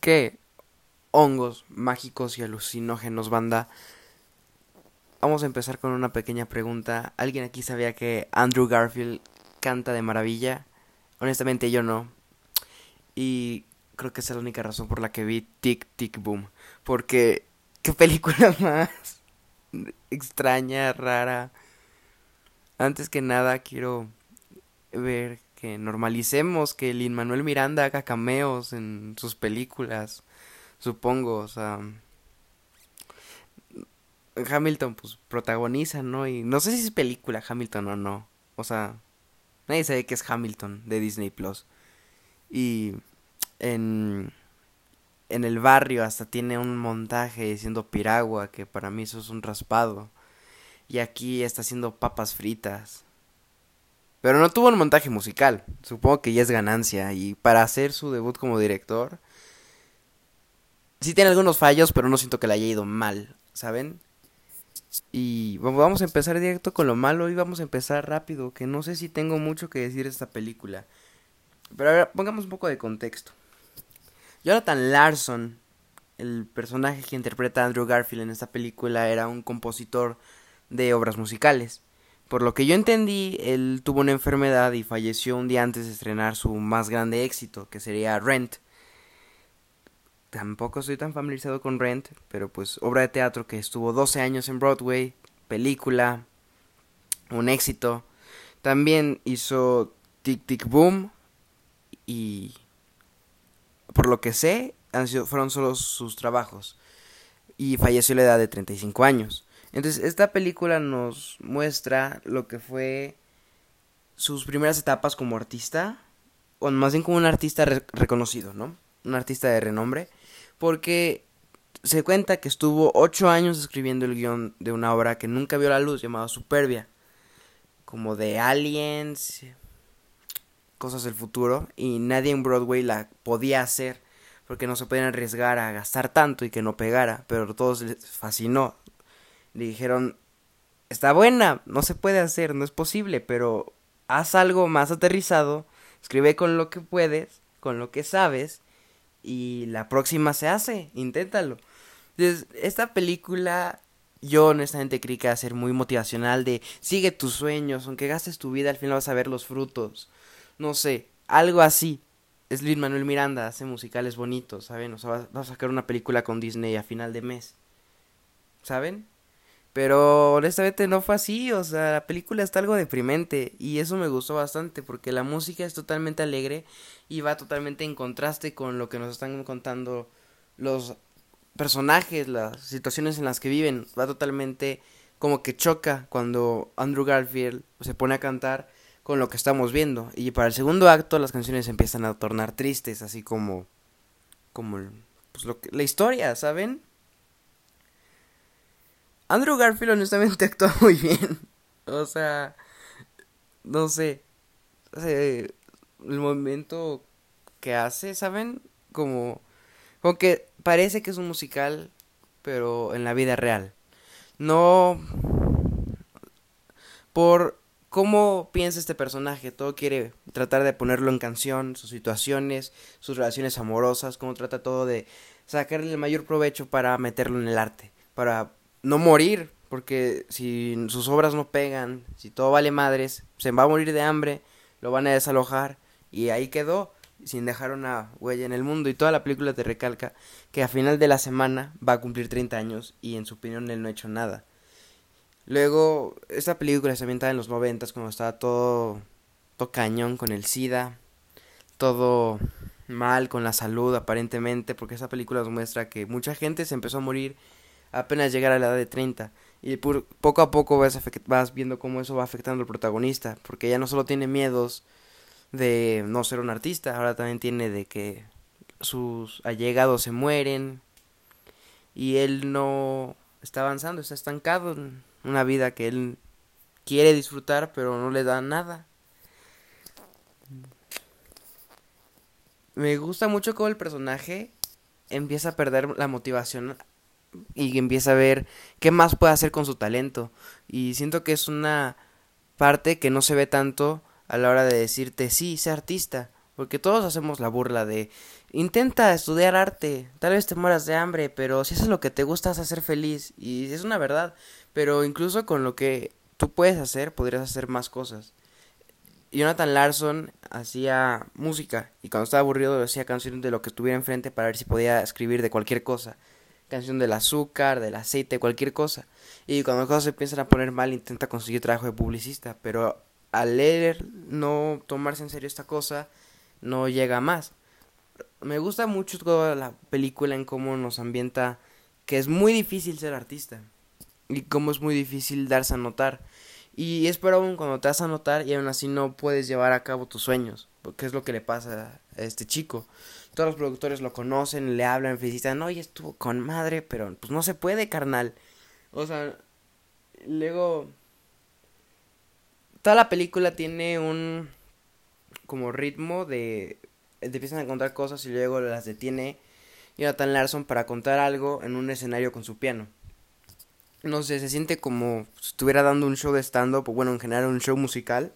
¿Qué hongos mágicos y alucinógenos, banda? Vamos a empezar con una pequeña pregunta. ¿Alguien aquí sabía que Andrew Garfield canta de maravilla? Honestamente yo no. Y creo que esa es la única razón por la que vi Tic Tic Boom. Porque, ¿qué película más extraña, rara? Antes que nada quiero ver que normalicemos que Lin Manuel Miranda haga cameos en sus películas, supongo, o sea, Hamilton pues protagoniza, ¿no? Y no sé si es película Hamilton o no, o sea, nadie sabe que es Hamilton de Disney Plus. Y en en el barrio hasta tiene un montaje diciendo piragua, que para mí eso es un raspado. Y aquí está haciendo papas fritas. Pero no tuvo un montaje musical. Supongo que ya es ganancia. Y para hacer su debut como director. Sí tiene algunos fallos, pero no siento que le haya ido mal. ¿Saben? Y vamos a empezar directo con lo malo y vamos a empezar rápido. Que no sé si tengo mucho que decir de esta película. Pero a ver, pongamos un poco de contexto. Jonathan Larson, el personaje que interpreta a Andrew Garfield en esta película, era un compositor de obras musicales. Por lo que yo entendí, él tuvo una enfermedad y falleció un día antes de estrenar su más grande éxito, que sería Rent. Tampoco estoy tan familiarizado con Rent, pero pues obra de teatro que estuvo 12 años en Broadway, película, un éxito. También hizo Tic Tic Boom y por lo que sé, han sido, fueron solo sus trabajos. Y falleció a la edad de 35 años. Entonces, esta película nos muestra lo que fue sus primeras etapas como artista, o más bien como un artista reconocido, ¿no? Un artista de renombre, porque se cuenta que estuvo ocho años escribiendo el guion de una obra que nunca vio la luz, llamada Superbia, como de aliens, cosas del futuro, y nadie en Broadway la podía hacer, porque no se podían arriesgar a gastar tanto y que no pegara, pero todos les fascinó, le dijeron, está buena, no se puede hacer, no es posible, pero haz algo más aterrizado, escribe con lo que puedes, con lo que sabes, y la próxima se hace, inténtalo. Entonces, esta película yo honestamente creí que iba a ser muy motivacional de sigue tus sueños, aunque gastes tu vida, al final vas a ver los frutos. No sé, algo así. Es Luis Manuel Miranda, hace musicales bonitos, ¿saben? O sea, va a sacar una película con Disney a final de mes. ¿Saben? Pero honestamente no fue así, o sea, la película está algo deprimente y eso me gustó bastante porque la música es totalmente alegre y va totalmente en contraste con lo que nos están contando los personajes, las situaciones en las que viven, va totalmente como que choca cuando Andrew Garfield se pone a cantar con lo que estamos viendo y para el segundo acto las canciones empiezan a tornar tristes, así como como pues lo que, la historia, ¿saben? Andrew Garfield honestamente actúa muy bien. O sea, no sé. el momento que hace, ¿saben? Como, como que parece que es un musical, pero en la vida real. No por cómo piensa este personaje. Todo quiere tratar de ponerlo en canción, sus situaciones, sus relaciones amorosas, cómo trata todo de sacarle el mayor provecho para meterlo en el arte, para no morir, porque si sus obras no pegan, si todo vale madres, se va a morir de hambre, lo van a desalojar y ahí quedó sin dejar una huella en el mundo y toda la película te recalca que a final de la semana va a cumplir 30 años y en su opinión él no ha hecho nada. Luego, esta película se ambienta en los noventas cuando estaba todo, todo cañón con el SIDA, todo mal con la salud aparentemente, porque esa película nos muestra que mucha gente se empezó a morir apenas llegar a la edad de 30. Y poco a poco vas, vas viendo cómo eso va afectando al protagonista, porque ya no solo tiene miedos de no ser un artista, ahora también tiene de que sus allegados se mueren y él no está avanzando, está estancado en una vida que él quiere disfrutar pero no le da nada. Me gusta mucho cómo el personaje empieza a perder la motivación y empieza a ver qué más puede hacer con su talento. Y siento que es una parte que no se ve tanto a la hora de decirte, sí, sé artista. Porque todos hacemos la burla de Intenta estudiar arte, tal vez te mueras de hambre, pero si eso es lo que te gusta, vas a ser feliz. Y es una verdad, pero incluso con lo que tú puedes hacer, podrías hacer más cosas. Jonathan Larson hacía música y cuando estaba aburrido hacía canciones de lo que tuviera enfrente para ver si podía escribir de cualquier cosa. Canción del azúcar, del aceite, cualquier cosa. Y cuando las cosas se empiezan a poner mal intenta conseguir trabajo de publicista, pero al leer no tomarse en serio esta cosa no llega más. Me gusta mucho toda la película en cómo nos ambienta que es muy difícil ser artista y cómo es muy difícil darse a notar y es peor aún cuando te vas a notar y aún así no puedes llevar a cabo tus sueños. Porque es lo que le pasa este chico. Todos los productores lo conocen, le hablan, felicitan, oye, estuvo con madre, pero pues no se puede, carnal. O sea, luego... Toda la película tiene un... como ritmo de... Te empiezan a contar cosas y luego las detiene Jonathan Larson para contar algo en un escenario con su piano no sé, se siente como si estuviera dando un show de stand-up, o bueno, en general un show musical.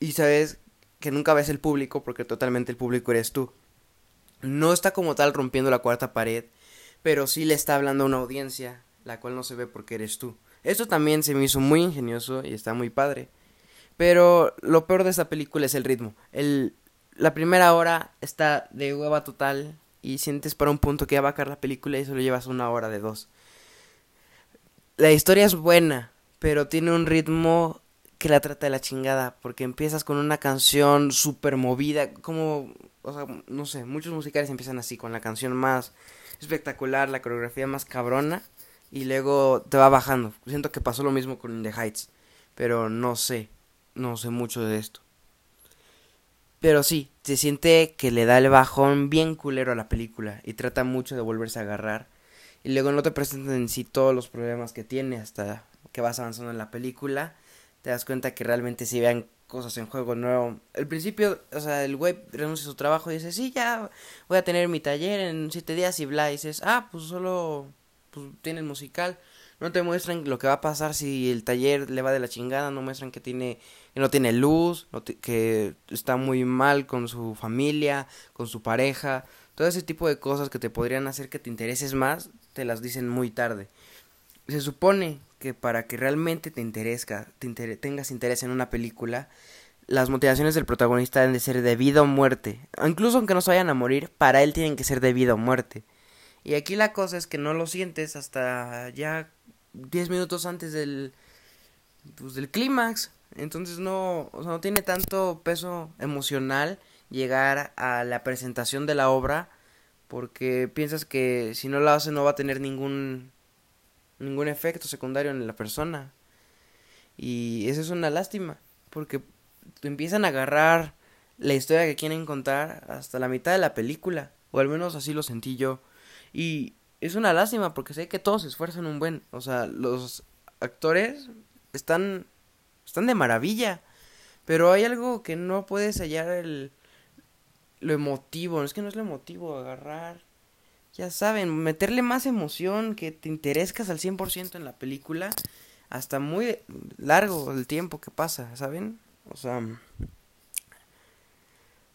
Y sabes que nunca ves el público porque totalmente el público eres tú. No está como tal rompiendo la cuarta pared, pero sí le está hablando a una audiencia, la cual no se ve porque eres tú. Esto también se me hizo muy ingenioso y está muy padre. Pero lo peor de esta película es el ritmo. El, la primera hora está de hueva total y sientes para un punto que va a acabar la película y solo llevas una hora de dos la historia es buena, pero tiene un ritmo que la trata de la chingada, porque empiezas con una canción súper movida, como, o sea, no sé, muchos musicales empiezan así, con la canción más espectacular, la coreografía más cabrona, y luego te va bajando. Siento que pasó lo mismo con The Heights, pero no sé, no sé mucho de esto. Pero sí, se siente que le da el bajón bien culero a la película y trata mucho de volverse a agarrar y luego no te presentan en sí todos los problemas que tiene hasta que vas avanzando en la película, te das cuenta que realmente si vean cosas en juego nuevo. El principio, o sea, el güey renuncia a su trabajo y dice, sí, ya voy a tener mi taller en siete días y bla, y dices, ah, pues solo pues, tiene el musical. No te muestran lo que va a pasar si el taller le va de la chingada, no muestran que tiene que no tiene luz, que está muy mal con su familia, con su pareja, todo ese tipo de cosas que te podrían hacer que te intereses más, te las dicen muy tarde. Se supone que para que realmente te, interesa, te tengas interés en una película, las motivaciones del protagonista deben de ser de vida o muerte. Incluso aunque no se vayan a morir, para él tienen que ser de vida o muerte. Y aquí la cosa es que no lo sientes hasta ya 10 minutos antes del, pues, del clímax. Entonces no, o sea, no tiene tanto peso emocional llegar a la presentación de la obra porque piensas que si no lo hace no va a tener ningún ningún efecto secundario en la persona. Y eso es una lástima, porque empiezan a agarrar la historia que quieren contar hasta la mitad de la película, o al menos así lo sentí yo. Y es una lástima porque sé que todos se esfuerzan un buen, o sea, los actores están están de maravilla, pero hay algo que no puedes hallar el lo emotivo, es que no es lo emotivo, agarrar, ya saben, meterle más emoción, que te interesas al 100% en la película, hasta muy largo el tiempo que pasa, ¿saben? O sea,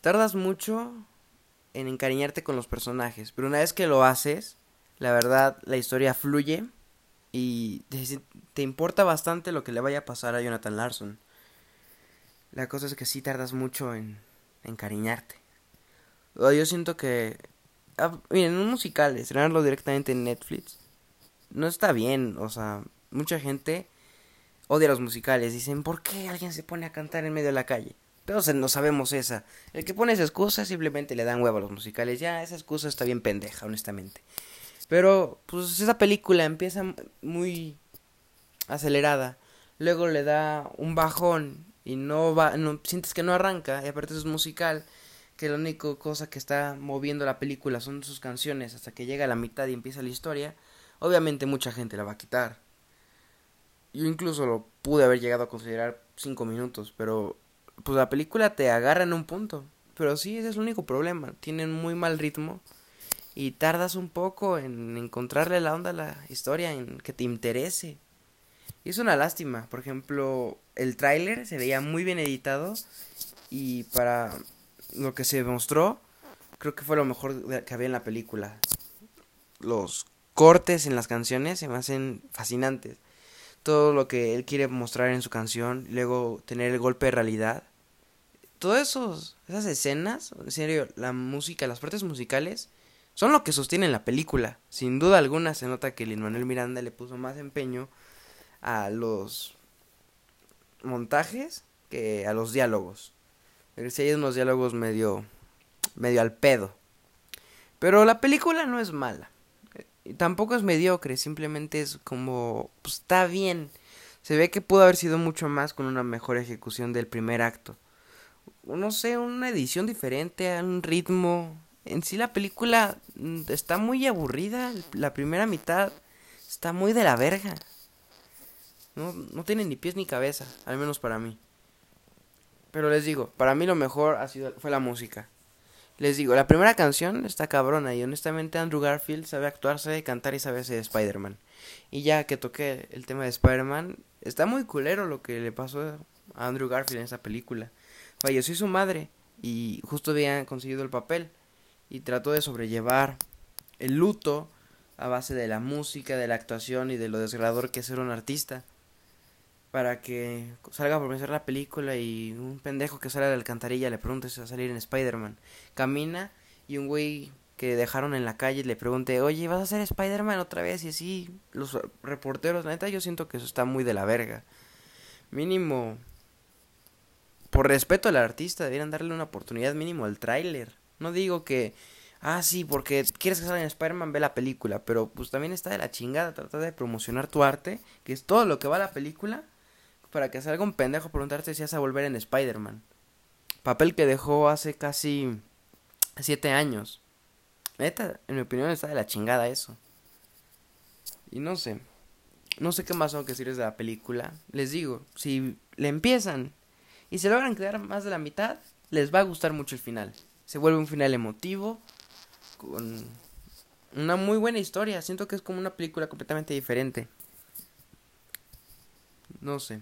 tardas mucho en encariñarte con los personajes, pero una vez que lo haces, la verdad, la historia fluye y te, importa bastante lo que le vaya a pasar a Jonathan Larson. La cosa es que sí tardas mucho en encariñarte. Yo siento que. Miren, un musical, estrenarlo directamente en Netflix. No está bien. O sea, mucha gente odia los musicales. Dicen, ¿por qué alguien se pone a cantar en medio de la calle? Pero no sabemos esa. El que pone esa excusa simplemente le dan huevo a los musicales. Ya, esa excusa está bien pendeja, honestamente. Pero, pues esa película empieza muy acelerada. Luego le da un bajón y no va, no, sientes que no arranca. Y aparte es musical que la única cosa que está moviendo la película son sus canciones hasta que llega a la mitad y empieza la historia, obviamente mucha gente la va a quitar. Yo incluso lo pude haber llegado a considerar cinco minutos, pero pues la película te agarra en un punto. Pero sí, ese es el único problema. Tienen muy mal ritmo y tardas un poco en encontrarle la onda a la historia, en que te interese. Y es una lástima. Por ejemplo, el tráiler se veía muy bien editado y para lo que se mostró creo que fue lo mejor que había en la película. Los cortes en las canciones se me hacen fascinantes. Todo lo que él quiere mostrar en su canción, luego tener el golpe de realidad. Todas esas escenas, en serio, la música, las partes musicales, son lo que sostienen la película. Sin duda alguna se nota que Lin Manuel Miranda le puso más empeño a los montajes que a los diálogos. Si hay unos diálogos medio medio al pedo. Pero la película no es mala. Y tampoco es mediocre, simplemente es como pues, está bien. Se ve que pudo haber sido mucho más con una mejor ejecución del primer acto. No sé, una edición diferente, un ritmo. En sí la película mm, está muy aburrida. La primera mitad está muy de la verga. No, no tiene ni pies ni cabeza, al menos para mí. Pero les digo, para mí lo mejor ha sido, fue la música. Les digo, la primera canción está cabrona y honestamente Andrew Garfield sabe actuar, sabe cantar y sabe ser Spider-Man. Y ya que toqué el tema de Spider-Man, está muy culero lo que le pasó a Andrew Garfield en esa película. Falleció su madre y justo había conseguido el papel y trató de sobrellevar el luto a base de la música, de la actuación y de lo desgradador que es ser un artista para que salga por vencer la película y un pendejo que sale de la alcantarilla le pregunte si va a salir en Spider-Man. Camina y un güey que dejaron en la calle le pregunte, oye, ¿vas a ser Spider-Man otra vez? Y así, los reporteros, la neta, yo siento que eso está muy de la verga. Mínimo, por respeto al artista, deberían darle una oportunidad mínimo al tráiler. No digo que, ah, sí, porque quieres que salga en Spider-Man, ve la película, pero pues también está de la chingada tratar de promocionar tu arte, que es todo lo que va a la película para que salga un pendejo preguntarte si vas a volver en Spider-Man. Papel que dejó hace casi siete años. Neta, en mi opinión está de la chingada eso. Y no sé. No sé qué más tengo que decirles de la película. Les digo, si le empiezan y se logran quedar más de la mitad, les va a gustar mucho el final. Se vuelve un final emotivo, con una muy buena historia. Siento que es como una película completamente diferente. No sé.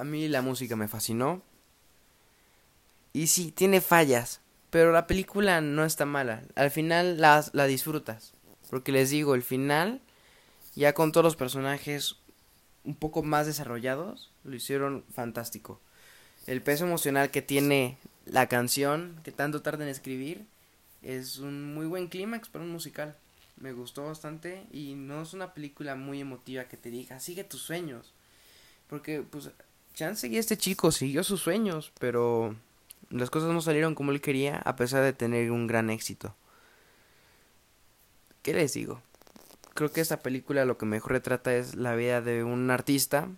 A mí la música me fascinó. Y sí, tiene fallas. Pero la película no está mala. Al final la, la disfrutas. Porque les digo, el final, ya con todos los personajes un poco más desarrollados, lo hicieron fantástico. El peso emocional que tiene la canción, que tanto tarda en escribir, es un muy buen clímax para un musical. Me gustó bastante y no es una película muy emotiva que te diga, sigue tus sueños. Porque, pues, chance y este chico siguió sus sueños, pero las cosas no salieron como él quería a pesar de tener un gran éxito. ¿Qué les digo? Creo que esta película lo que mejor retrata es la vida de un artista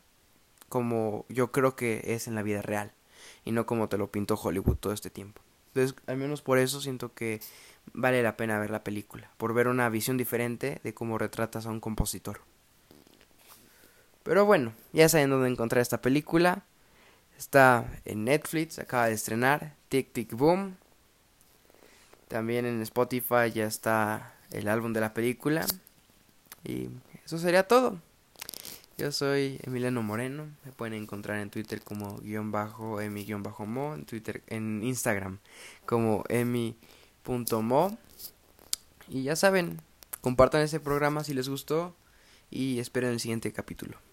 como yo creo que es en la vida real y no como te lo pintó Hollywood todo este tiempo. Entonces, al menos por eso siento que vale la pena ver la película, por ver una visión diferente de cómo retratas a un compositor. Pero bueno, ya saben dónde encontrar esta película. Está en Netflix, acaba de estrenar Tic Tic Boom. También en Spotify ya está el álbum de la película. Y eso sería todo. Yo soy Emiliano Moreno. Me pueden encontrar en Twitter como guion bajo emi guion bajo mo. En Twitter, en Instagram como emi.mo. Y ya saben, compartan este programa si les gustó. Y esperen el siguiente capítulo.